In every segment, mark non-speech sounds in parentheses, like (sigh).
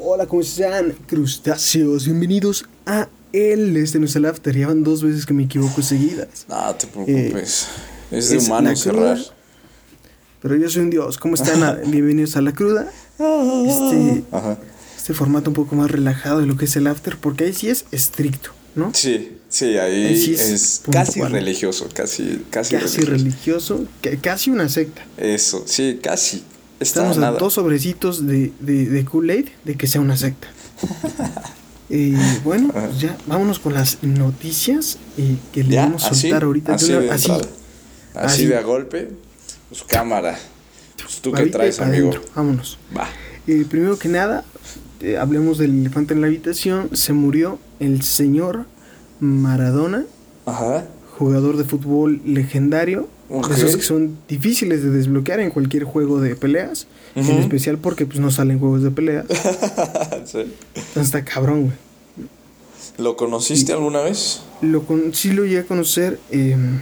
Hola, ¿cómo están? Crustáceos, bienvenidos a el este no es el after. Ya van dos veces que me equivoco seguidas. No te preocupes. es de humano cerrar. Pero yo soy un dios. ¿Cómo están? (laughs) Bienvenidos a la cruda. Este, este formato un poco más relajado de lo que es el after, porque ahí sí es estricto, ¿no? Sí, sí, ahí, es, casi religioso, casi, casi, casi religioso. casi una secta. Eso, sí, casi. Estamos a dos sobrecitos de, de, de Kool-Aid de que sea una secta. (laughs) Y bueno, pues ya vámonos con las noticias y que le vamos a soltar ahorita. Así, de así, así, de a golpe. Pues cámara. Pues tú qué traes, amigo. Vámonos. Va. Eh, primero que nada, eh, hablemos del elefante en la habitación. Se murió el señor Maradona. Ajá. Jugador de fútbol legendario esos que son difíciles de desbloquear en cualquier juego de peleas. En especial porque pues no salen juegos de peleas. (laughs) sí. Entonces está cabrón, güey. ¿Lo conociste alguna vez? Lo con sí lo llegué a conocer. Em,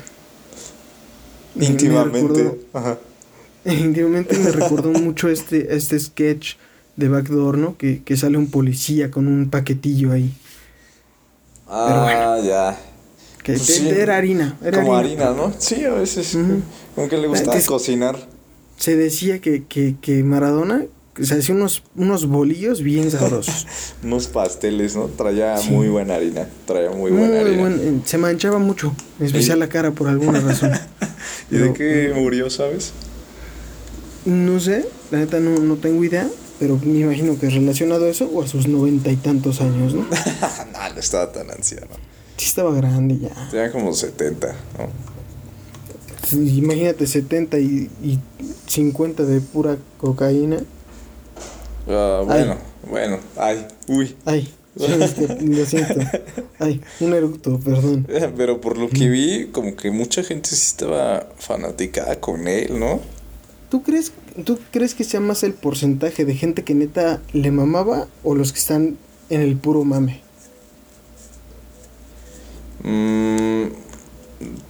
íntimamente. Ajá. (laughs) Íntimamente me recordó mucho este, este sketch de Backdoor, ¿no? Que, que sale un policía con un paquetillo ahí. Ah, ya. Que pues era harina. como harina. ¿no? Sí, a veces. Como que le gustaba cocinar. Se decía que, que, que Maradona se hacía unos, unos bolillos bien sabrosos. (laughs) unos pasteles, ¿no? Traía muy buena harina. Traía muy buena harina. Eh, se manchaba mucho, en especial la cara por alguna razón. (laughs) ¿Y de qué murió, sabes? No sé, la neta no, no tengo idea, pero me imagino que relacionado a eso o a sus noventa y tantos años, ¿no? (laughs) no, no estaba tan anciano. Sí estaba grande ya. Tenía como 70, ¿no? imagínate 70 y, y 50 de pura cocaína. Ah, bueno, bueno, ay, uy. Ay, lo siento. Ay, un eructo, perdón. Pero por lo que vi, como que mucha gente sí estaba fanaticada con él, ¿no? ¿Tú crees, ¿Tú crees que sea más el porcentaje de gente que neta le mamaba o los que están en el puro mame? Mm,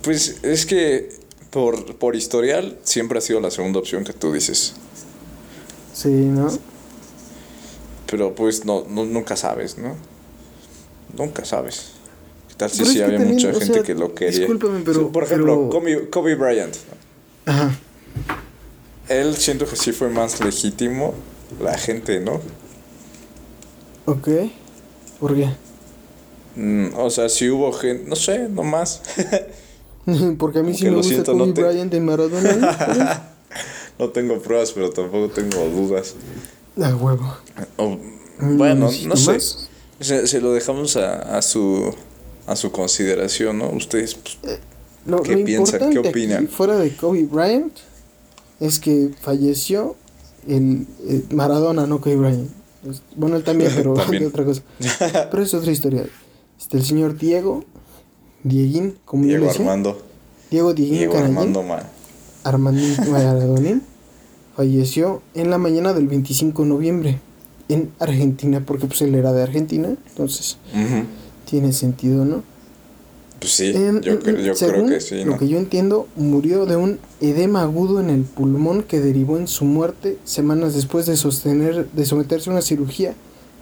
pues es que por, por historial siempre ha sido la segunda opción que tú dices. Sí, ¿no? Pero pues no, no nunca sabes, ¿no? Nunca sabes. ¿Qué tal si sí había mucha gente que lo quería? Discúlpame, pero... por ejemplo, Kobe, Kobe Bryant. Ajá. Él siento que sí fue más legítimo la gente, ¿no? Ok. ¿Por qué? Mm, o sea, si hubo gente, no sé, nomás. (laughs) Porque a mí sí me gusta Kobe Bryant de Maradona. (laughs) no tengo pruebas, pero tampoco tengo dudas. A huevo. bueno, no sé. Se, lo dejamos a, a, su a su consideración, ¿no? Ustedes, pues, eh, ¿qué piensan? ¿Qué opinan? fuera de Kobe Bryant, es que falleció en eh, Maradona, no Kobe Bryant. Bueno, él también, (laughs) pero de otra cosa. Pero es otra historia. Este, el señor Diego, Dieguín, como Diego Armando. Diego Dieguín Diego Armando Ma. Armandín (laughs) falleció en la mañana del 25 de noviembre en Argentina, porque pues él era de Argentina, entonces tiene sentido, ¿no? Pues sí, yo, creo que sí. Lo que yo entiendo, murió de un edema agudo en el pulmón que derivó en su muerte semanas después de sostener, de someterse a una cirugía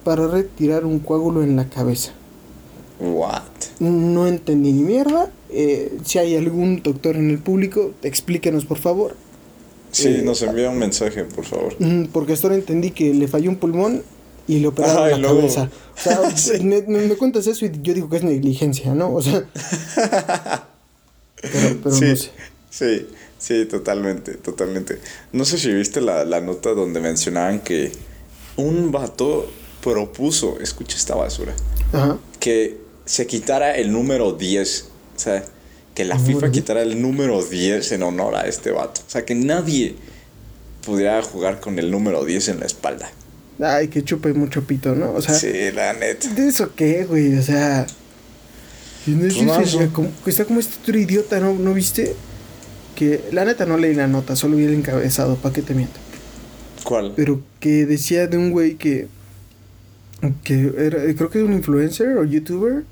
para retirar un coágulo en la cabeza. What? No entendí ni mierda. Eh, si hay algún doctor en el público, explíquenos por favor. Sí, eh, nos envía un mensaje, por favor. Porque hasta ahora entendí que le falló un pulmón y le operaron la cabeza. (laughs) O sea, me, cuentas eso y yo digo que es negligencia, ¿no? O sea. (laughs) pero, sí, no sé. Sí, sí, totalmente, totalmente. No sé si viste la, la nota donde mencionaban que un vato propuso, escucha esta basura, Ajá. que se quitara el número 10. O sea, que la FIFA quitara el número 10 en honor a este vato. O sea, que nadie pudiera jugar con el número 10 en la espalda. Ay, que chupe mucho pito, ¿no? O sea. Sí, la neta. ¿De eso qué, güey? O sea. No es pues como, está como este otro idiota, ¿no? ¿no viste? Que la neta no leí la nota, solo vi el encabezado, ¿para qué te miento? ¿Cuál? Pero que decía de un güey que. que era, creo que es un influencer o youtuber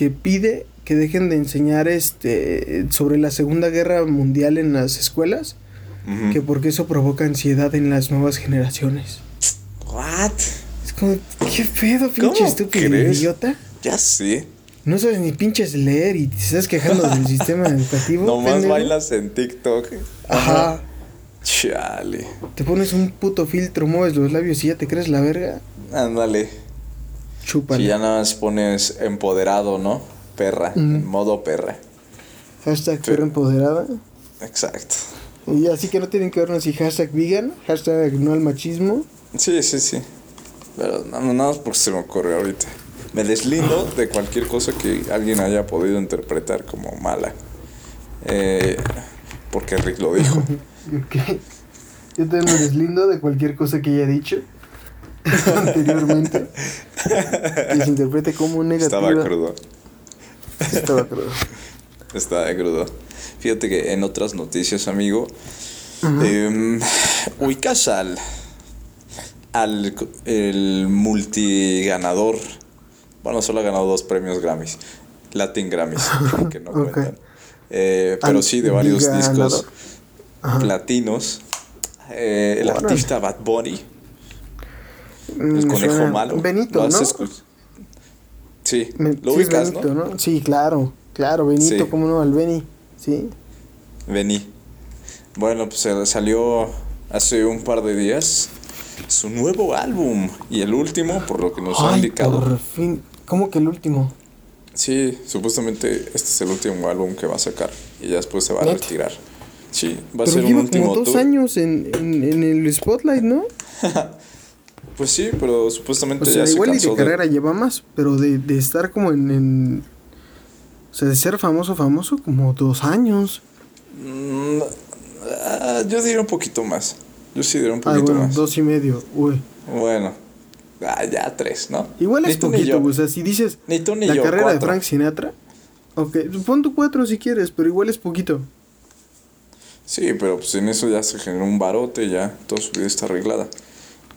que pide que dejen de enseñar este sobre la Segunda Guerra Mundial en las escuelas, que porque eso provoca ansiedad en las nuevas generaciones. What? Es ¿Qué pedo, pinche estúpido idiota? Ya sé. No sabes ni pinches leer y te estás quejando del (laughs) sistema educativo. Nomás bailas en TikTok. Ajá. Chale. Te pones un puto filtro, mueves los labios y ya te crees la verga. Ándale. Chúpale. Si ya nada más pones empoderado, ¿no? Perra. En modo perra. Hashtag perra empoderada. Exacto. Y así que no tienen que vernos si hashtag vegan, hashtag no al machismo. Sí, sí, sí. Pero nada más porque se me ocurre ahorita. Me deslindo de cualquier cosa que alguien haya podido interpretar como mala. Eh, porque Rick lo dijo. (laughs) Yo también me deslindo de cualquier cosa que haya dicho (laughs) anteriormente. que se interprete como negativa. Estaba crudo. Estaba crudo. (laughs) Estaba crudo. Fíjate que en otras noticias, amigo, eh, ubicas al, al el multiganador bueno, solo ha ganado dos premios Grammys. Latin Grammys, (laughs) que no cuentan. Eh, pero sí, de varios discos platinos. Eh, el artista Bad Bunny. Mm, el conejo malo. Benito, ¿no? Sí, lo ubicas, ¿no? Sí, claro, claro, Benito, ¿cómo no? Al Beni, sí. Beni. Bueno, pues salió hace un par de días su nuevo álbum y el último, por lo que nos ha indicado. Por fin, ¿Cómo que el último? Sí, supuestamente este es el último álbum que va a sacar y ya después se va a retirar. Sí, va a ser un último como dos años en, en, el Spotlight, ¿no? (laughs) pues sí, pero supuestamente o sea, ya igual se cansó y de carrera lleva más, pero de, de estar como en, en, O sea, de ser famoso, famoso, como dos años. Mm, ah, yo diría un poquito más. Yo sí diría un ah, poquito ah, bueno, dos y medio, uy. Bueno, Ah, ya tres, ¿no? Igual es poquito, o sea, si dices ni tú, ni la carrera de Frank Sinatra, ok, pon tu cuatro si quieres, pero igual es poquito. Sí, pero pues en eso ya se generó un barote, ya toda su vida está arreglada.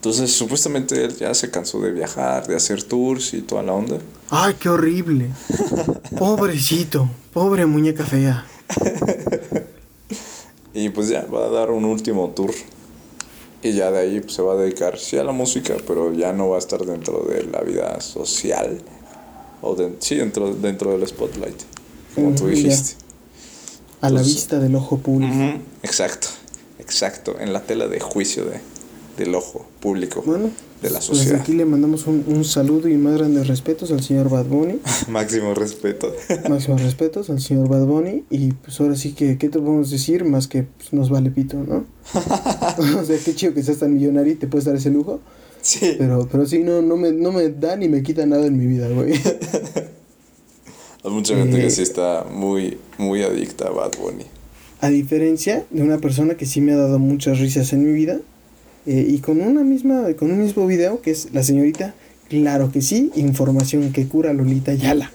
Entonces, supuestamente él ya se cansó de viajar, de hacer tours y toda la onda. Ay, qué horrible. (laughs) Pobrecito, pobre muñeca fea. (laughs) y pues ya va a dar un último tour y ya de ahí pues, se va a dedicar sí a la música, pero ya no va a estar dentro de la vida social. O sí, dentro, dentro del spotlight, como tú dijiste. A la vista del ojo público. exacto, exacto, en la tela de juicio de, del ojo público. Bueno, de la pues, sociedad. Desde aquí le mandamos un, un, saludo y más grandes respetos al señor Bad Bunny. (laughs) Máximo respeto. (laughs) Máximo respetos al señor Bad Bunny. Y pues ahora sí que, ¿qué te podemos decir? Más que pues, nos vale pito, ¿no? (laughs) o sea, qué chido que seas tan millonario y te puedes dar ese lujo. Sí. Pero, pero sí, no, no, me, no me da ni me quita nada en mi vida, güey. Hay mucha gente que eh, sí está muy, muy adicta a Bad Bunny. A diferencia de una persona que sí me ha dado muchas risas en mi vida, eh, y con una misma, con un mismo video que es la señorita, claro que sí, información que cura Lolita Yala.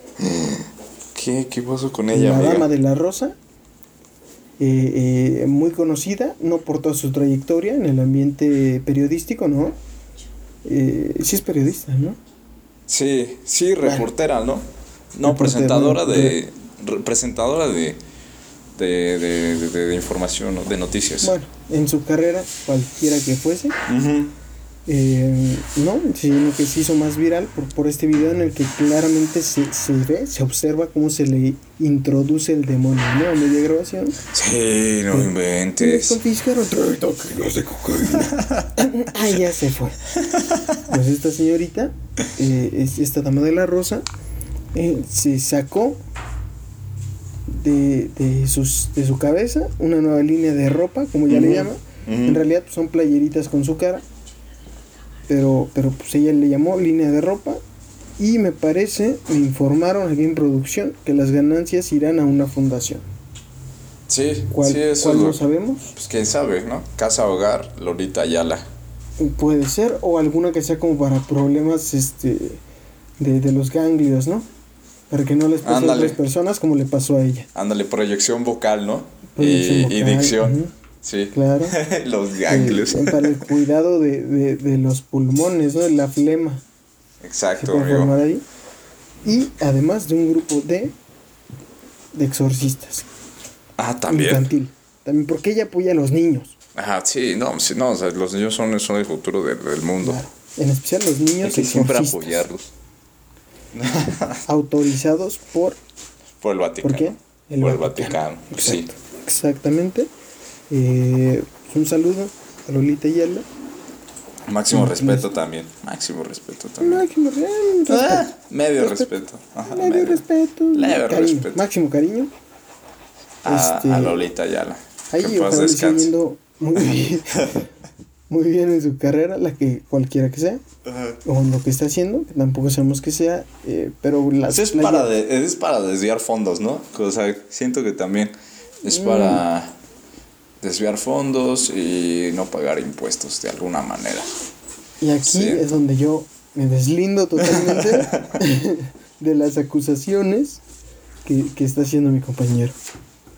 ¿Qué, qué pasó con ella? La dama de la rosa, eh, eh, muy conocida, no por toda su trayectoria en el ambiente periodístico, ¿no? sí es periodista, ¿no? Sí, sí, reportera, ¿no? No, presentadora de, presentadora de de, de, de, de información, de noticias. Bueno, en su carrera, cualquiera que fuese, eh, no, sino que se hizo más viral por, por este video en el que claramente se, se ve, se observa cómo se le introduce el demonio, ¿no? A media grabación. Sí, no inventes. Confiscaron kilos de cocaína. (laughs) ah, ya se fue. Pues esta señorita, eh, esta dama de la rosa, eh, se sacó de, de, sus, de su cabeza una nueva línea de ropa, como ya le llama. En realidad pues, son playeritas con su cara. Pero, pero pues ella le llamó línea de ropa. Y me parece, me informaron aquí en producción, que las ganancias irán a una fundación. Sí, ¿Cuál, sí, eso ¿cuál lo sabemos? Pues quién sabe, ¿no? Casa Hogar, Lolita Ayala. Puede ser, o alguna que sea como para problemas este de, de los ganglios, ¿no? Para que no les pase a otras personas como le pasó a ella. Ándale, proyección vocal, ¿no? y, dicción. Sí. Claro. (laughs) los ganglios. Eh, para el cuidado de, de, de, los pulmones, ¿no? De la flema. Exacto, ahí. Y además de un grupo de, de exorcistas. Ah, también. Infantil. También porque ella apoya a los niños. Ajá, sí, no, sí, no o sea, los niños son, son el futuro del mundo. en especial los niños. Hay que siempre apoyarlos. (laughs) autorizados por... Por el Vaticano. ¿Por qué? El por el Vaticano, sí. Exactamente. Eh, un saludo a Lolita y Yala. Máximo respeto también. Máximo respeto también. Máximo respeto. Ah, medio respeto. Ajá, medio, respeto. Leve respeto. Máximo cariño. A, este, a Lolita Yala. Ahí que muy bien, (laughs) muy bien en su carrera, la que cualquiera que sea. O lo que está haciendo, que tampoco sabemos que sea. Eh, pero las, es, para de, es para desviar fondos, ¿no? O sea, siento que también es mm. para desviar fondos y no pagar impuestos de alguna manera. Y aquí es donde yo me deslindo totalmente (laughs) (laughs) de las acusaciones que, que, está haciendo mi compañero.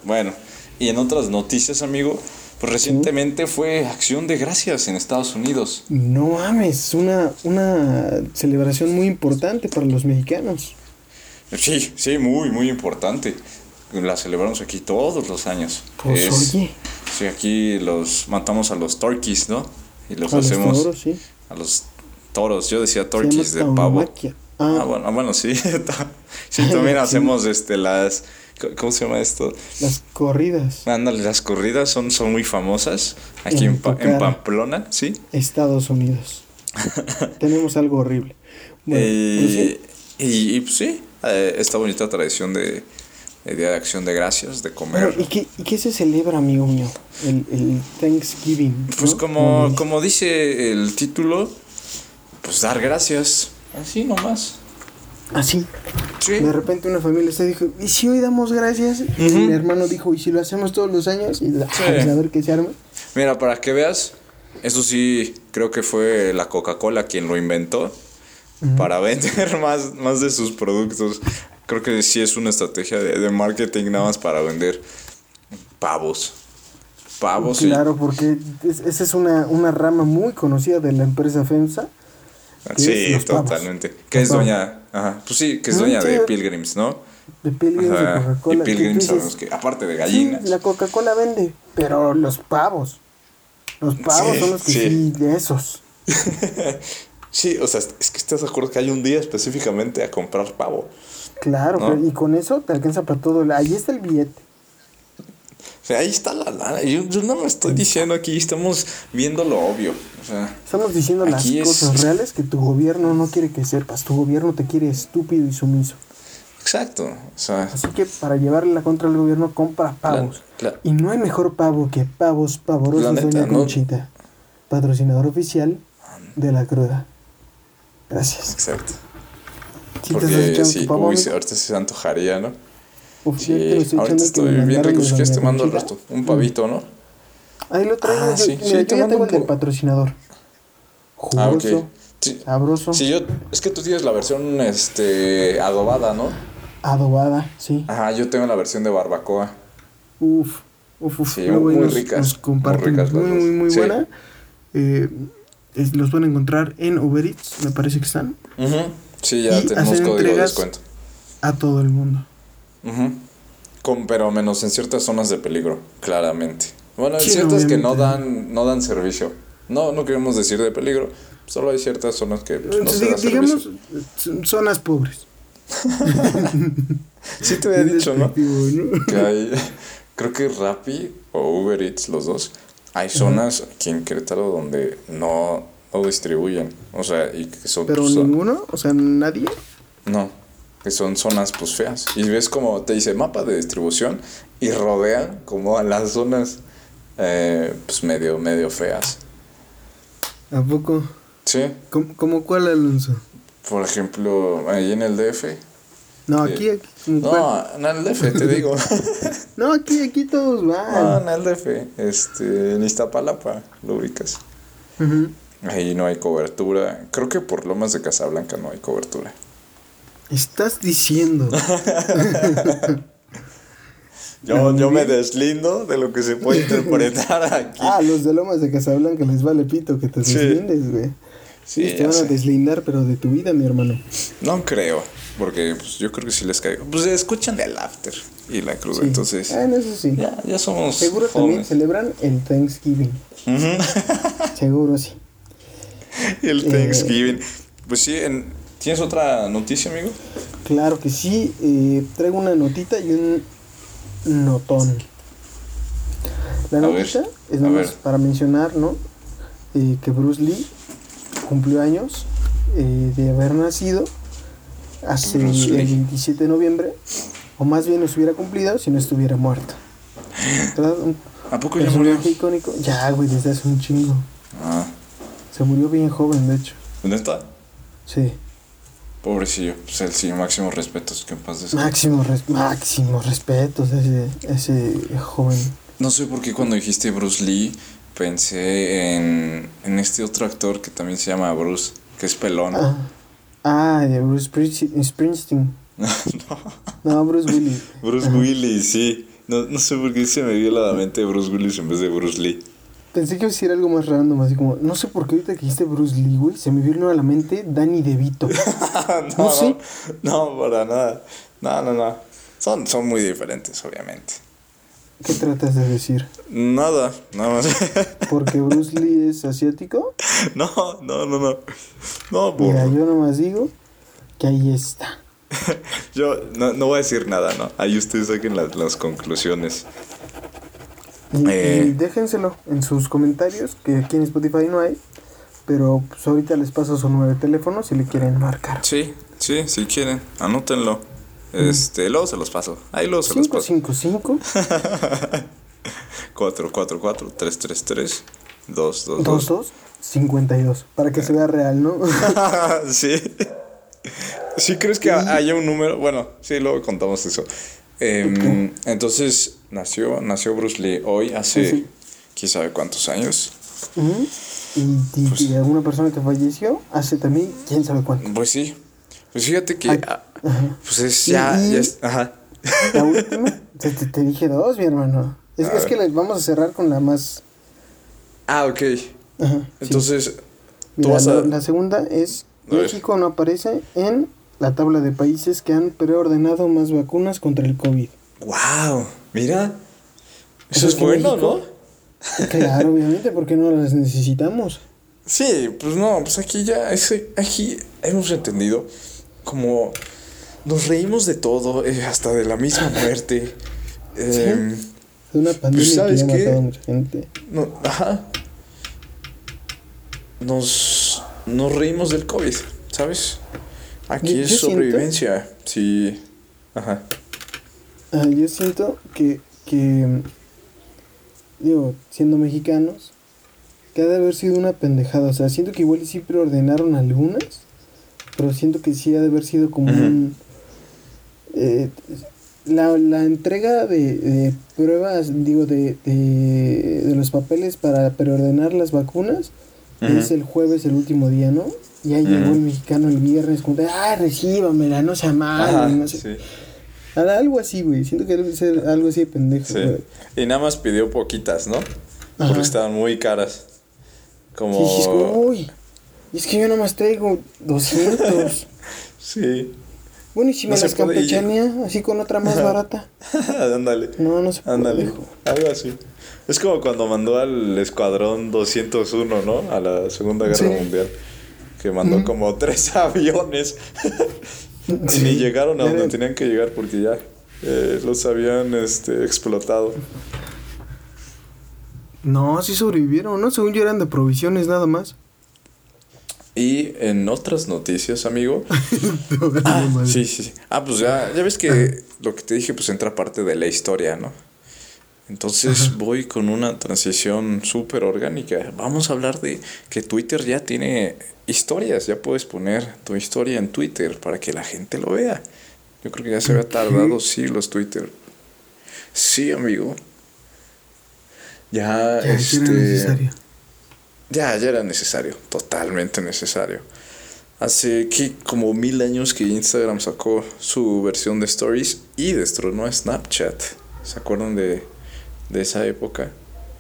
Bueno, y en otras noticias, amigo, pues recientemente fue Acción de Gracias en Estados Unidos. No mames, una, una celebración muy importante para los mexicanos. Sí, sí, muy, muy importante. La celebramos aquí todos los años. Pues oye. Sí, aquí los matamos a los turkeys, ¿no? Y los hacemos. Los toros, sí. A los toros. Yo decía turkeys de pavo. Ah. ah. bueno, ah, bueno, sí. (laughs) sí, también (laughs) hacemos este las. ¿Cómo se llama esto? Las corridas. Ándale, las corridas son, son muy famosas aquí en, en, Pamplona, ¿sí? Estados Unidos. (laughs) Tenemos algo horrible. Bueno, pues y, y, pues sí, eh, esta bonita tradición de, el Día de Acción de Gracias, de comer. ¿Y qué, y qué se celebra, amigo mío? El, el Thanksgiving. Pues como, como dice el título, pues dar gracias. Así nomás. Así. Sí. De repente una familia se dijo, ¿y si hoy damos gracias? Y mi hermano dijo, ¿y si lo hacemos todos los años? Y a ver qué se arma. Mira, para que veas, eso sí, creo que fue la Coca-Cola quien lo inventó. Para vender (laughs) más, más de sus productos creo que sí es una estrategia de, marketing nada más para vender pavos. Pavos. Claro, porque esa es una, una rama muy conocida de la empresa FEMSA. Sí, totalmente. Que es dueña, ajá, pues sí, que es dueña de Pilgrims, ¿no? De Pilgrims, Coca-Cola. Y Pilgrims sabemos que, aparte de gallinas. la Coca-Cola vende, pero los pavos. Los pavos son los que sí, de esos. (laughs) sí, o sea, es que estás de acuerdo que hay un día específicamente a comprar pavo. Claro, y con eso te alcanza para todo. Ahí está el billete. Sea, ahí está la lana. Yo, no me estoy diciendo aquí, estamos viendo lo obvio. O sea, estamos diciendo las cosas reales que tu gobierno no quiere que sepas. Tu gobierno te quiere estúpido y sumiso. Exacto. O sea, Así que para llevarle la contra al gobierno, compra pavos. Y no hay mejor pavo que pavos pavorosos Doña Conchita. Patrocinador oficial de la cruda. Gracias. Exacto. Porque sí, uy, ahorita se antojaría, ¿no? Sí, ahorita estoy bien rico. Si quieres te mando el resto. Un pavito, ¿no? Ahí lo traigo. Ah, sí, mira, sí, yo ya tengo el del patrocinador. Jugoso, ah, sí. sabroso. Sí, yo, es que tú tienes la versión este, adobada, ¿no? Adobada, sí. Ajá, yo tengo la versión de barbacoa. Uf, uf, uf. Sí, muy, ricas. muy ricas. Muy, muy, muy buena. Eh, los van a encontrar en Uber Eats, me parece que están. Ajá. Sí, ya tenemos código de descuento. A todo el mundo. Con, pero menos en ciertas zonas de peligro, claramente. Bueno, en ciertas que no dan, no dan servicio. No, no queremos decir de peligro, solo hay ciertas zonas que pues, no se Digamos, zonas pobres. (laughs) sí te había dicho, ¿no? Que hay, creo que Rappi o Uber Eats, los dos, hay zonas aquí en Querétaro donde no o distribuyen. O sea, y que son... ¿Pero ninguno? O sea, nadie. No, que son zonas pues feas. Y ves como te dice mapa de distribución y rodean como a las zonas eh, pues medio, medio feas. ¿A poco? Sí. ¿Cómo, cuál, Alonso? Por ejemplo, ahí en el DF. No, aquí, aquí. No, en el DF, te digo. (laughs) no, aquí, aquí todos van. No, en el DF. Este, en Iztapalapa, lo ubicas. Ahí no hay cobertura. Creo que por Lomas de Casablanca no hay cobertura. Estás diciendo. (laughs) yo, yo me deslindo de lo que se puede interpretar aquí. Ah, los de Lomas de Casablanca les vale pito que te deslindes, güey. Sí, te van a deslindar, pero de tu vida, mi hermano. No creo, porque pues, yo creo que sí les caigo. Pues escuchan el after y la cruz, entonces. Ah, eso sí. Ya, ya somos. Seguro también celebran el Thanksgiving. Seguro sí. (laughs) el Thanksgiving. pues sí, ¿tienes otra noticia, amigo? Claro que sí. Eh, traigo una notita y un notón. La notita es nomás para mencionar, ¿no? Eh, que Bruce Lee cumplió años eh, de haber nacido hace el 27 de noviembre, o más bien no hubiera cumplido si no estuviera muerto. ¿A poco ya murió? icónico. Ya, güey, desde hace un chingo. Ah. Se murió bien joven, de hecho. ¿Dónde está? Sí. Pobrecillo, pues el sí, máximo respetos, que en paz descanse. Máximo, res máximo respetos ese, ese joven. No sé por qué cuando dijiste Bruce Lee pensé en, en este otro actor que también se llama Bruce, que es pelón. Ah, ah de Bruce Springsteen. (laughs) no. No, Bruce Willis. (laughs) Bruce Willis, sí. No, no sé por qué se me dio la mente Bruce Willis en vez de Bruce Lee. Pensé que iba a decir algo más random, así como, no sé por qué ahorita que dijiste Bruce Lee, güey, se me vino a la mente Danny DeVito. (laughs) no, no, sé. No, para nada. No, no, no. Son, son muy diferentes, obviamente. ¿Qué tratas de decir? Nada, nada más. (laughs) ¿Porque Bruce Lee es asiático? No, no, no, no. No, Mira, yo nomás digo que ahí está. (laughs) Yo no, no, voy a decir nada, ¿no? Ahí ustedes saquen las, las conclusiones. Y, eh, déjenselo en sus comentarios, que aquí en Spotify no hay. Pero pues ahorita les paso su nueve teléfono si le quieren marcar. Sí, sí, si quieren, anótenlo. Este, luego se los paso. Ahí luego se los paso. 555 444 333 222 22 52 para que se vea real, ¿no? (laughs) sí. ¿Sí crees que haya un número? Bueno, sí, luego contamos eso. Em, entonces, nació, nació Bruce Lee hoy, hace quién sabe cuántos años. Pues y, alguna persona que falleció hace también quién sabe cuánto. Pues sí. Pues fíjate que. Ah, pues es ya. ajá. La última, te, te, dije dos, mi hermano. Es, es que vamos a cerrar con la más. Ah, ok. Ajá, Entonces. la segunda es: México no aparece en la tabla de países que han preordenado más vacunas contra el COVID. ¡Wow! Mira. Eso es bueno, ¿no? Claro, obviamente, porque no las necesitamos. Sí, pues no, pues aquí ya, ese, aquí hemos entendido como nos reímos de todo, eh, hasta de la misma (laughs) muerte. Eh, de una pandemia pues, que ha matado a mucha gente. No, ajá. Nos, nos reímos del COVID, ¿sabes? Aquí es sobrevivencia, sí. Ajá. Ah, yo siento que, que, digo, siendo mexicanos, que ha de haber sido una pendejada. O sea, siento que igual sí preordenaron algunas, pero siento que sí ha de haber sido como un... Eh, la, la entrega de, de pruebas, digo, de, de, de, los papeles para preordenar las vacunas es el jueves, el último día, ¿no? Ya llegó el mexicano el viernes, de, ah, recíbamela, no sea malo, no sé. Algo así, güey. Siento que debe ser algo así de pendejo. Sí. Y nada más pidió poquitas, ¿no? Porque estaban muy caras. Como... Sí, es como, uy. Y es que yo nada más traigo 200. (laughs) sí. Bueno, y si me las campechanea así con otra más barata. (laughs) Ándale. No, no se puede. Ándale. Algo así. Es como cuando mandó al escuadrón 201, ¿no? A la Segunda Guerra Mundial. Que mandó como tres (laughs) aviones. y ni llegaron a donde tenían que llegar porque ya eh, los habían este, explotado. No, sí sobrevivieron, ¿no? Según yo eran de provisiones nada más. Y en otras noticias, amigo. (laughs) ah, sí, sí, Ah, pues ya, ya ves que lo que te dije, pues entra parte de la historia, ¿no? Entonces voy con una transición súper orgánica. Vamos a hablar de que Twitter ya tiene historias, ya puedes poner tu historia en Twitter para que la gente lo vea. Yo creo que ya se había tardado siglos Twitter. Sí, amigo. Ya, ya este. Era necesario. Ya, ya era necesario, totalmente necesario. Hace que como mil años que Instagram sacó su versión de Stories y destronó a Snapchat. ¿Se acuerdan de de esa época,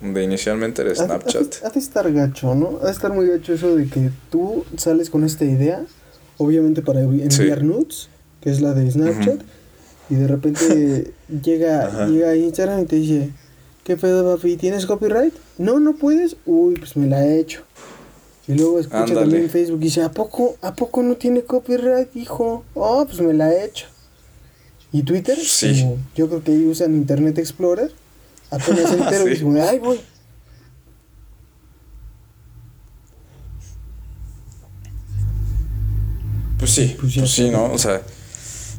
donde inicialmente era Snapchat. Ha, de estar gacho, ¿no? Ha de estar muy gacho eso de que tú sales con esta idea, obviamente para enviar nudes, que es la de Snapchat, y de repente (laughs) llega, llega Instagram y te dice, ¿qué pedo, papi? ¿Tienes copyright? No, no puedes. Uy, pues me la he hecho. Y luego escucha también en Facebook y dice, ¿a poco, ¿a poco no tiene copyright, hijo? Oh, pues me la he hecho. ¿Y Twitter? Sí. yo creo que ahí usan Internet Explorer. Apenas entero y (laughs) dicen, ¡ay, voy! Pues sí, pues, pues sí, ¿no? O sea,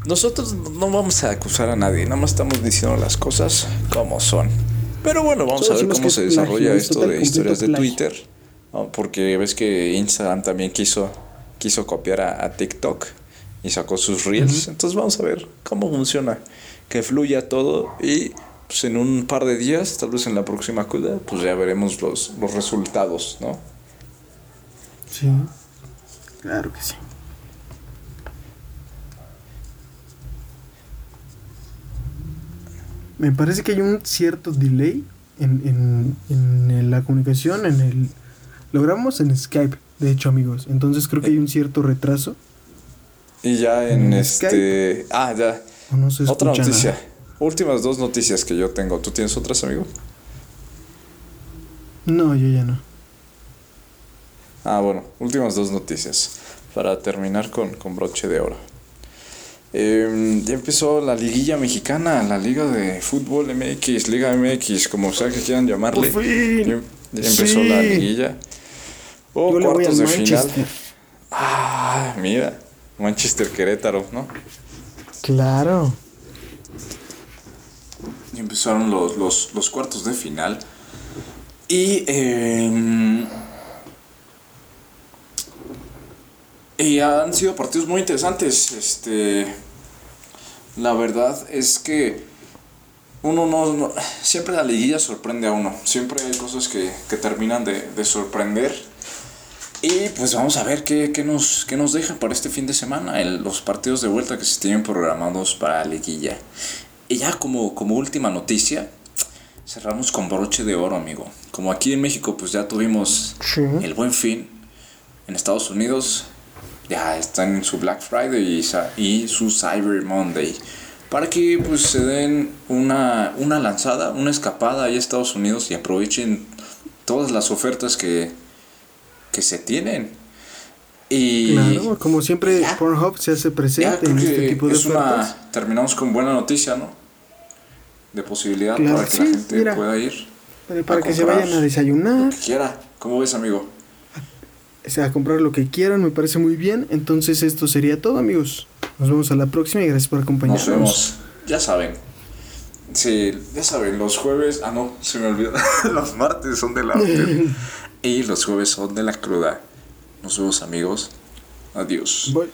nosotros no vamos a acusar a nadie, nada más estamos diciendo las cosas como son. Pero bueno, vamos a ver cómo se desarrolla esto de historias de Twitter. Porque ves que Instagram también quiso, quiso copiar a, TikTok y sacó sus reels. Entonces vamos a ver cómo funciona. Que fluya todo y pues en un par de días, tal vez en la próxima CUDA, pues ya veremos los, los resultados, ¿no? Sí, claro que sí. Me parece que hay un cierto delay en, en, en la comunicación, en el lo grabamos en Skype, de hecho, amigos. Entonces creo que hay un cierto retraso. Y ya en, este. Ah, ya. Otra noticia. Últimas dos noticias que yo tengo. ¿Tú tienes otras, amigo? No, yo ya no. Ah, bueno, últimas dos noticias. Para terminar con, con broche de oro. Em, ya empezó la liguilla mexicana, la liga de fútbol MX, Liga MX, como sea que quieran llamarle. Ya, empezó la liguilla. Oh, cuartos de final. Ah, mira. Manchester Querétaro, ¿no? Claro. Empezaron los, los, cuartos de final. Y, em, y han sido partidos muy interesantes. Este, la verdad es que uno no, siempre la liguilla sorprende a uno. Siempre hay cosas que, terminan de, de sorprender y pues vamos a ver qué, nos, qué nos dejan para este fin de semana, los partidos de vuelta que se tienen programados para la liguilla. Y ya como, como última noticia, cerramos con broche de oro, amigo. Como aquí en México pues ya tuvimos el buen fin, en Estados Unidos ya están en su Black Friday y, y su Cyber Monday. Para que pues se den una, una lanzada, una escapada ahí a Estados Unidos y aprovechen todas las ofertas que, que se tienen. Y claro, como siempre Pornhub se hace presente en este tipo de ofertas. terminamos con buena noticia, ¿no? De posibilidad para que la gente pueda ir. Para, que se vayan a desayunar. Lo que quiera. ¿Cómo ves, amigo? O sea, a comprar lo que quieran, me parece muy bien. Entonces esto sería todo, amigos. Nos vemos a la próxima y gracias por acompañarnos. Nos vemos. Ya saben. Sí, ya saben, los jueves, ah no, se me olvidó, (laughs) los martes son de la (laughs) y los jueves son de la cruda. Nos vemos amigos. Adiós. Bye.